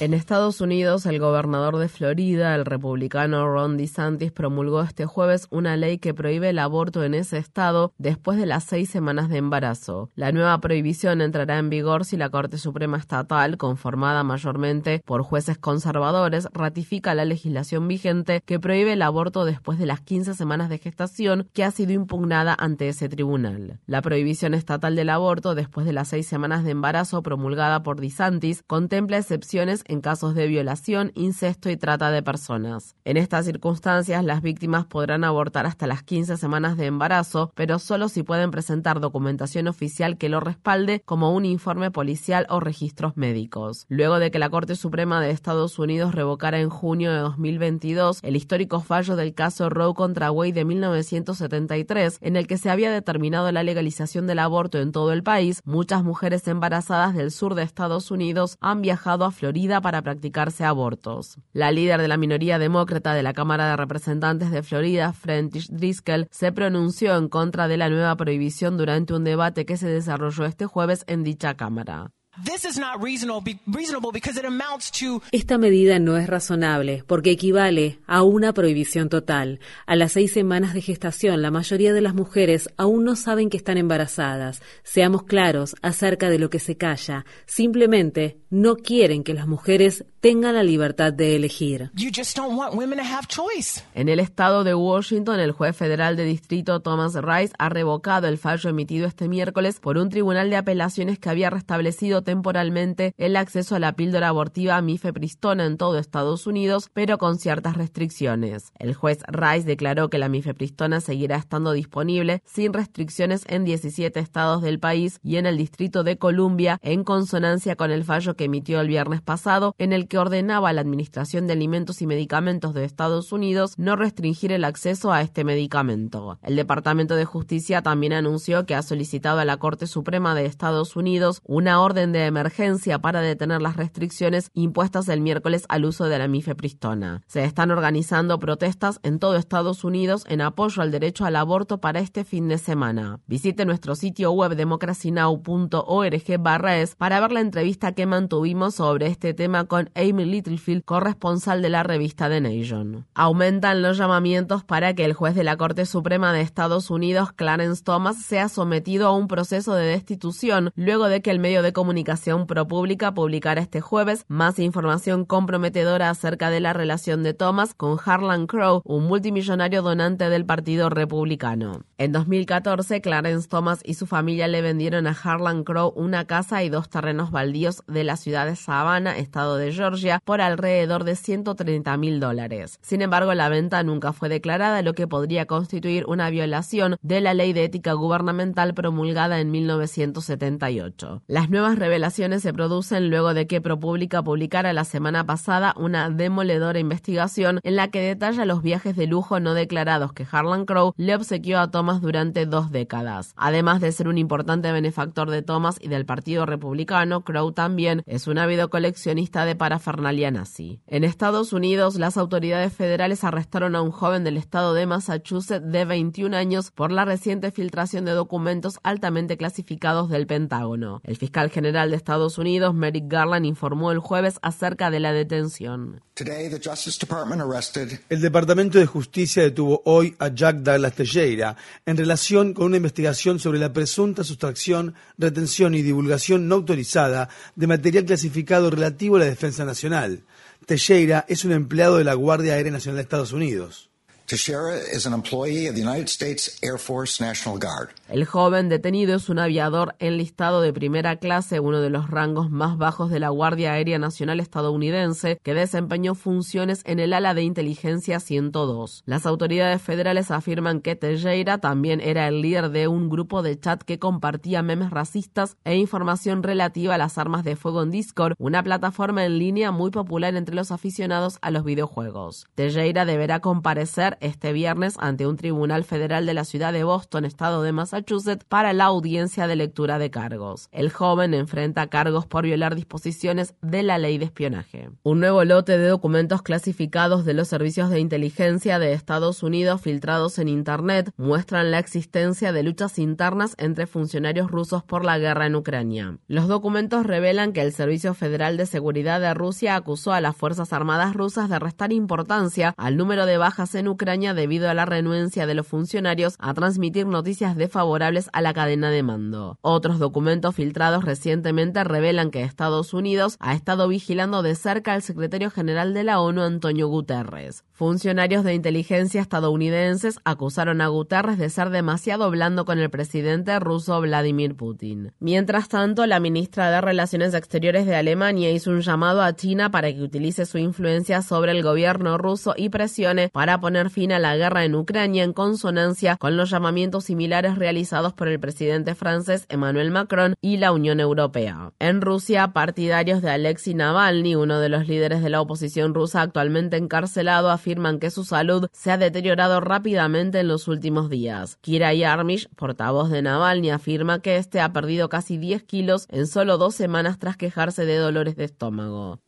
En Estados Unidos, el gobernador de Florida, el republicano Ron DeSantis, promulgó este jueves una ley que prohíbe el aborto en ese estado después de las seis semanas de embarazo. La nueva prohibición entrará en vigor si la Corte Suprema Estatal, conformada mayormente por jueces conservadores, ratifica la legislación vigente que prohíbe el aborto después de las 15 semanas de gestación que ha sido impugnada ante ese tribunal. La prohibición estatal del aborto después de las seis semanas de embarazo promulgada por DeSantis contempla excepciones en casos de violación, incesto y trata de personas. En estas circunstancias, las víctimas podrán abortar hasta las 15 semanas de embarazo, pero solo si pueden presentar documentación oficial que lo respalde, como un informe policial o registros médicos. Luego de que la Corte Suprema de Estados Unidos revocara en junio de 2022 el histórico fallo del caso Roe contra Wade de 1973, en el que se había determinado la legalización del aborto en todo el país, muchas mujeres embarazadas del sur de Estados Unidos han viajado a Florida para practicarse abortos. La líder de la minoría demócrata de la Cámara de Representantes de Florida, French Driscoll, se pronunció en contra de la nueva prohibición durante un debate que se desarrolló este jueves en dicha Cámara. Esta medida no es razonable porque equivale a una prohibición total. A las seis semanas de gestación, la mayoría de las mujeres aún no saben que están embarazadas. Seamos claros acerca de lo que se calla. Simplemente no quieren que las mujeres tengan la libertad de elegir. En el estado de Washington, el juez federal de distrito Thomas Rice ha revocado el fallo emitido este miércoles por un tribunal de apelaciones que había restablecido temporalmente el acceso a la píldora abortiva mifepristona en todo Estados Unidos, pero con ciertas restricciones. El juez Rice declaró que la mifepristona seguirá estando disponible sin restricciones en 17 estados del país y en el Distrito de Columbia, en consonancia con el fallo que emitió el viernes pasado, en el que ordenaba a la Administración de Alimentos y Medicamentos de Estados Unidos no restringir el acceso a este medicamento. El Departamento de Justicia también anunció que ha solicitado a la Corte Suprema de Estados Unidos una orden de emergencia para detener las restricciones impuestas el miércoles al uso de la mifepristona. Se están organizando protestas en todo Estados Unidos en apoyo al derecho al aborto para este fin de semana. Visite nuestro sitio web democracynow.org barra es para ver la entrevista que mantuvimos sobre este tema con Amy Littlefield, corresponsal de la revista The Nation. Aumentan los llamamientos para que el juez de la Corte Suprema de Estados Unidos, Clarence Thomas, sea sometido a un proceso de destitución luego de que el medio de comunicación ProPublica publicará este jueves más información comprometedora acerca de la relación de Thomas con Harlan Crow, un multimillonario donante del Partido Republicano. En 2014, Clarence Thomas y su familia le vendieron a Harlan Crow una casa y dos terrenos baldíos de la ciudad de Savannah, estado de Georgia, por alrededor de 130 mil dólares. Sin embargo, la venta nunca fue declarada, lo que podría constituir una violación de la ley de ética gubernamental promulgada en 1978. Las nuevas revelaciones se producen luego de que ProPublica publicara la semana pasada una demoledora investigación en la que detalla los viajes de lujo no declarados que Harlan Crow le obsequió a Thomas durante dos décadas. Además de ser un importante benefactor de Thomas y del Partido Republicano, Crow también es un ávido coleccionista de parafernalia nazi. En Estados Unidos, las autoridades federales arrestaron a un joven del estado de Massachusetts de 21 años por la reciente filtración de documentos altamente clasificados del Pentágono. El fiscal general de Estados Unidos, Merrick Garland, informó el jueves acerca de la detención. El Departamento de Justicia detuvo hoy a Jack Douglas Teixeira en relación con una investigación sobre la presunta sustracción, retención y divulgación no autorizada de material clasificado relativo a la defensa nacional. Teixeira es un empleado de la Guardia Aérea Nacional de Estados Unidos. El joven detenido es un aviador enlistado de primera clase, uno de los rangos más bajos de la Guardia Aérea Nacional estadounidense, que desempeñó funciones en el ala de inteligencia 102. Las autoridades federales afirman que Teixeira también era el líder de un grupo de chat que compartía memes racistas e información relativa a las armas de fuego en Discord, una plataforma en línea muy popular entre los aficionados a los videojuegos. Teixeira deberá comparecer este viernes ante un tribunal federal de la ciudad de Boston, estado de Massachusetts, para la audiencia de lectura de cargos. El joven enfrenta cargos por violar disposiciones de la ley de espionaje. Un nuevo lote de documentos clasificados de los servicios de inteligencia de Estados Unidos filtrados en Internet muestran la existencia de luchas internas entre funcionarios rusos por la guerra en Ucrania. Los documentos revelan que el Servicio Federal de Seguridad de Rusia acusó a las Fuerzas Armadas rusas de restar importancia al número de bajas en Ucrania debido a la renuencia de los funcionarios a transmitir noticias desfavorables a la cadena de mando. Otros documentos filtrados recientemente revelan que Estados Unidos ha estado vigilando de cerca al secretario general de la ONU, Antonio Guterres. Funcionarios de inteligencia estadounidenses acusaron a Guterres de ser demasiado blando con el presidente ruso Vladimir Putin. Mientras tanto, la ministra de Relaciones Exteriores de Alemania hizo un llamado a China para que utilice su influencia sobre el gobierno ruso y presione para poner fin a la guerra en Ucrania en consonancia con los llamamientos similares realizados por el presidente francés Emmanuel Macron y la Unión Europea. En Rusia, partidarios de Alexei Navalny, uno de los líderes de la oposición rusa actualmente encarcelado, afirman que su salud se ha deteriorado rápidamente en los últimos días. Kira Yarmish, portavoz de Navalny, afirma que este ha perdido casi 10 kilos en solo dos semanas tras quejarse de dolores de estómago.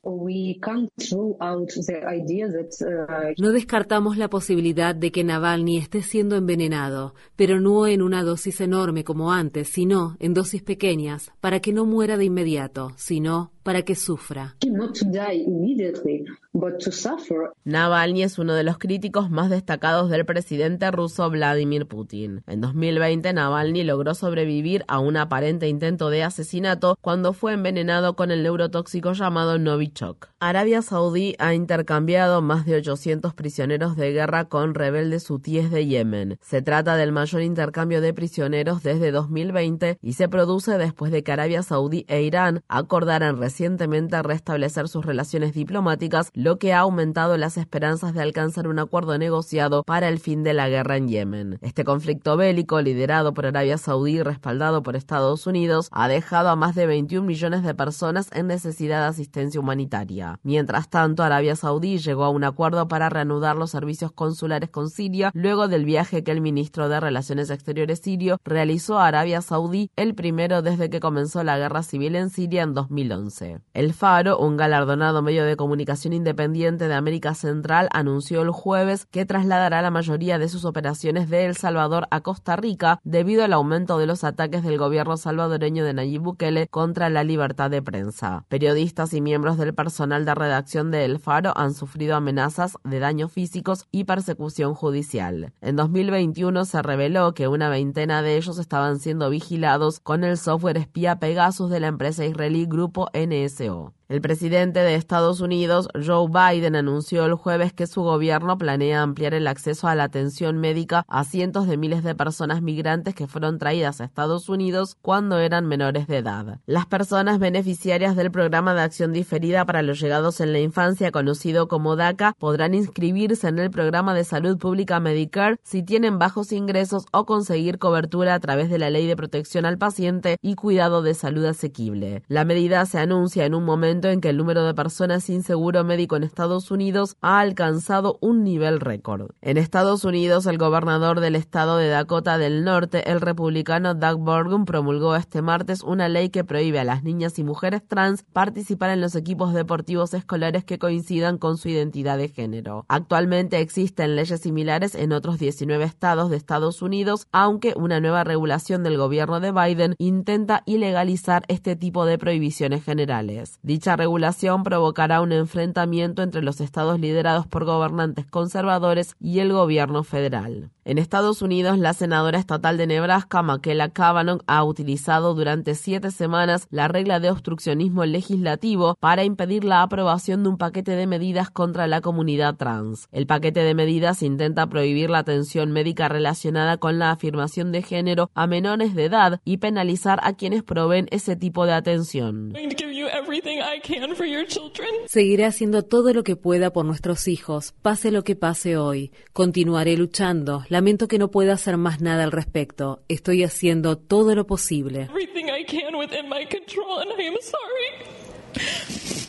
No descartamos la posibilidad de que Navalny esté siendo envenenado, pero no en una dosis enorme como antes, sino en dosis pequeñas, para que no muera de inmediato, sino para que sufra. Navalny es uno de los críticos más destacados del presidente ruso Vladimir Putin. En 2020, Navalny logró sobrevivir a un aparente intento de asesinato cuando fue envenenado con el neurotóxico llamado Novichok. Arabia Saudí ha intercambiado más de 800 prisioneros de guerra con rebeldes hutíes de Yemen. Se trata del mayor intercambio de prisioneros desde 2020 y se produce después de que Arabia Saudí e Irán acordaran recientemente restablecer sus relaciones diplomáticas, lo que ha aumentado las esperanzas de alcanzar un acuerdo negociado para el fin de la guerra en Yemen. Este conflicto bélico, liderado por Arabia Saudí y respaldado por Estados Unidos, ha dejado a más de 21 millones de personas en necesidad de asistencia humanitaria. Mientras tanto, Arabia Saudí llegó a un acuerdo para reanudar los servicios consulares con Siria luego del viaje que el ministro de Relaciones Exteriores sirio realizó a Arabia Saudí, el primero desde que comenzó la guerra civil en Siria en 2011. El Faro, un galardonado medio de comunicación independiente de América Central, anunció el jueves que trasladará la mayoría de sus operaciones de El Salvador a Costa Rica debido al aumento de los ataques del gobierno salvadoreño de Nayib Bukele contra la libertad de prensa. Periodistas y miembros del personal de redacción de El Faro han sufrido amenazas de daños físicos y persecución judicial. En 2021 se reveló que una veintena de ellos estaban siendo vigilados con el software espía Pegasus de la empresa israelí Grupo 내했어요. El presidente de Estados Unidos, Joe Biden, anunció el jueves que su gobierno planea ampliar el acceso a la atención médica a cientos de miles de personas migrantes que fueron traídas a Estados Unidos cuando eran menores de edad. Las personas beneficiarias del programa de acción diferida para los llegados en la infancia, conocido como DACA, podrán inscribirse en el programa de salud pública Medicare si tienen bajos ingresos o conseguir cobertura a través de la ley de protección al paciente y cuidado de salud asequible. La medida se anuncia en un momento en que el número de personas sin seguro médico en Estados Unidos ha alcanzado un nivel récord. En Estados Unidos, el gobernador del estado de Dakota del Norte, el republicano Doug Burgum, promulgó este martes una ley que prohíbe a las niñas y mujeres trans participar en los equipos deportivos escolares que coincidan con su identidad de género. Actualmente existen leyes similares en otros 19 estados de Estados Unidos, aunque una nueva regulación del gobierno de Biden intenta ilegalizar este tipo de prohibiciones generales. Dicha Dicha regulación provocará un enfrentamiento entre los estados liderados por gobernantes conservadores y el gobierno federal. En Estados Unidos, la senadora estatal de Nebraska, Makela Kavanaugh, ha utilizado durante siete semanas la regla de obstruccionismo legislativo para impedir la aprobación de un paquete de medidas contra la comunidad trans. El paquete de medidas intenta prohibir la atención médica relacionada con la afirmación de género a menores de edad y penalizar a quienes proveen ese tipo de atención. Seguiré haciendo todo lo que pueda por nuestros hijos, pase lo que pase hoy. Continuaré luchando. Lamento que no pueda hacer más nada al respecto. Estoy haciendo todo lo posible.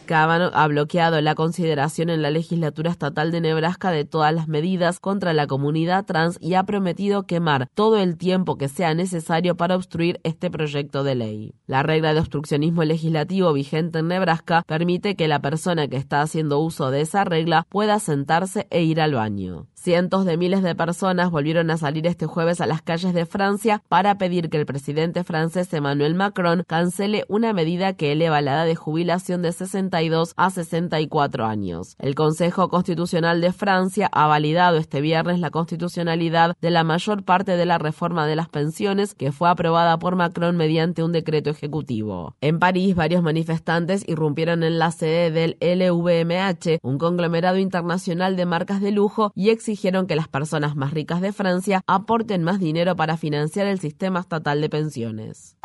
Kavanaugh ha bloqueado la consideración en la legislatura estatal de Nebraska de todas las medidas contra la comunidad trans y ha prometido quemar todo el tiempo que sea necesario para obstruir este proyecto de ley. La regla de obstruccionismo legislativo vigente en Nebraska permite que la persona que está haciendo uso de esa regla pueda sentarse e ir al baño. Cientos de miles de personas volvieron a salir este jueves a las calles de Francia para pedir que el presidente francés Emmanuel Macron cancele una medida que eleva la edad de jubilación de 62 a 64 años. El Consejo Constitucional de Francia ha validado este viernes la constitucionalidad de la mayor parte de la reforma de las pensiones que fue aprobada por Macron mediante un decreto ejecutivo. En París, varios manifestantes irrumpieron en la sede del LVMH, un conglomerado internacional de marcas de lujo, y exigieron que las personas más ricas de Francia aporten más dinero para financiar el sistema estatal de pensiones.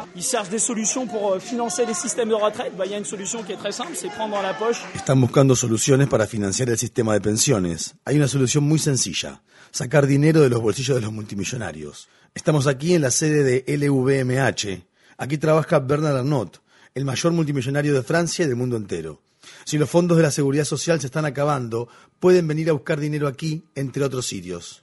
Están buscando soluciones para financiar el sistema de pensiones. Hay una solución muy sencilla, sacar dinero de los bolsillos de los multimillonarios. Estamos aquí en la sede de LVMH. Aquí trabaja Bernard Arnault, el mayor multimillonario de Francia y del mundo entero. Si los fondos de la seguridad social se están acabando, pueden venir a buscar dinero aquí, entre otros sitios.